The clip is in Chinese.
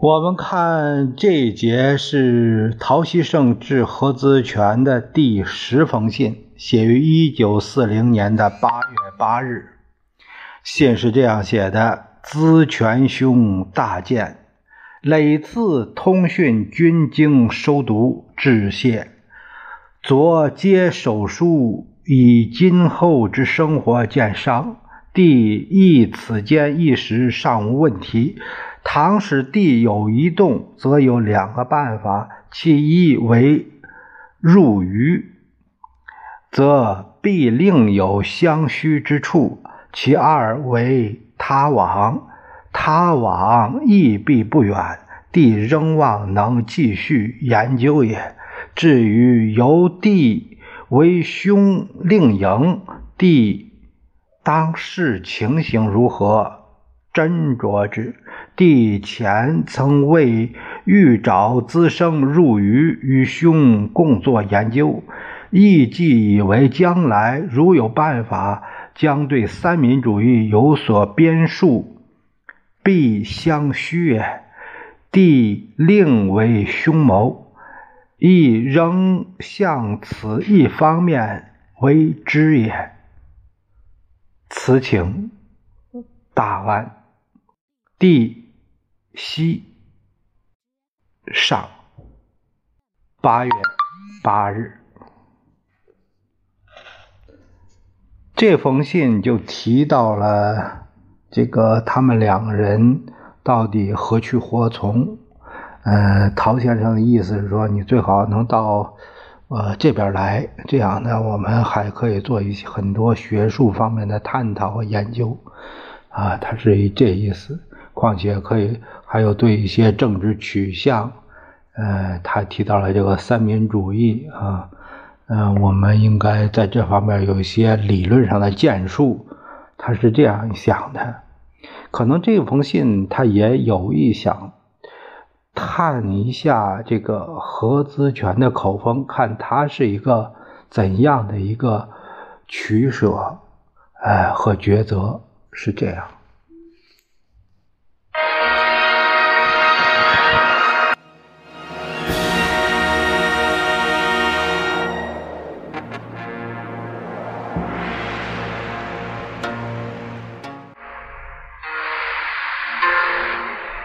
我们看这一节是陶希圣致何资权的第十封信，写于一九四零年的八月八日。信是这样写的：“资权兄大见，累次通讯均经收读，致谢。昨接手书，以今后之生活见商，弟亦此间一时尚无问题。”倘使地有一动，则有两个办法：其一为入鱼，则必另有相须之处；其二为他往，他往亦必不远。地仍望能继续研究也。至于由地为兄令营，地当视情形如何，斟酌之。帝前曾为欲找滋生入鱼与兄共作研究，亦既以为将来如有办法，将对三民主义有所编述，必相须也。帝另为兄谋，亦仍向此一方面为之也。此请大安，地。西上八月八日，这封信就提到了这个他们两个人到底何去何从。呃，陶先生的意思是说，你最好能到呃这边来，这样呢，我们还可以做一些很多学术方面的探讨和研究。啊，他是这意思。况且可以还有对一些政治取向，呃，他提到了这个三民主义啊，嗯，我们应该在这方面有一些理论上的建树，他是这样想的。可能这封信他也有意想探一下这个何资权的口风，看他是一个怎样的一个取舍，哎，和抉择是这样。Bye.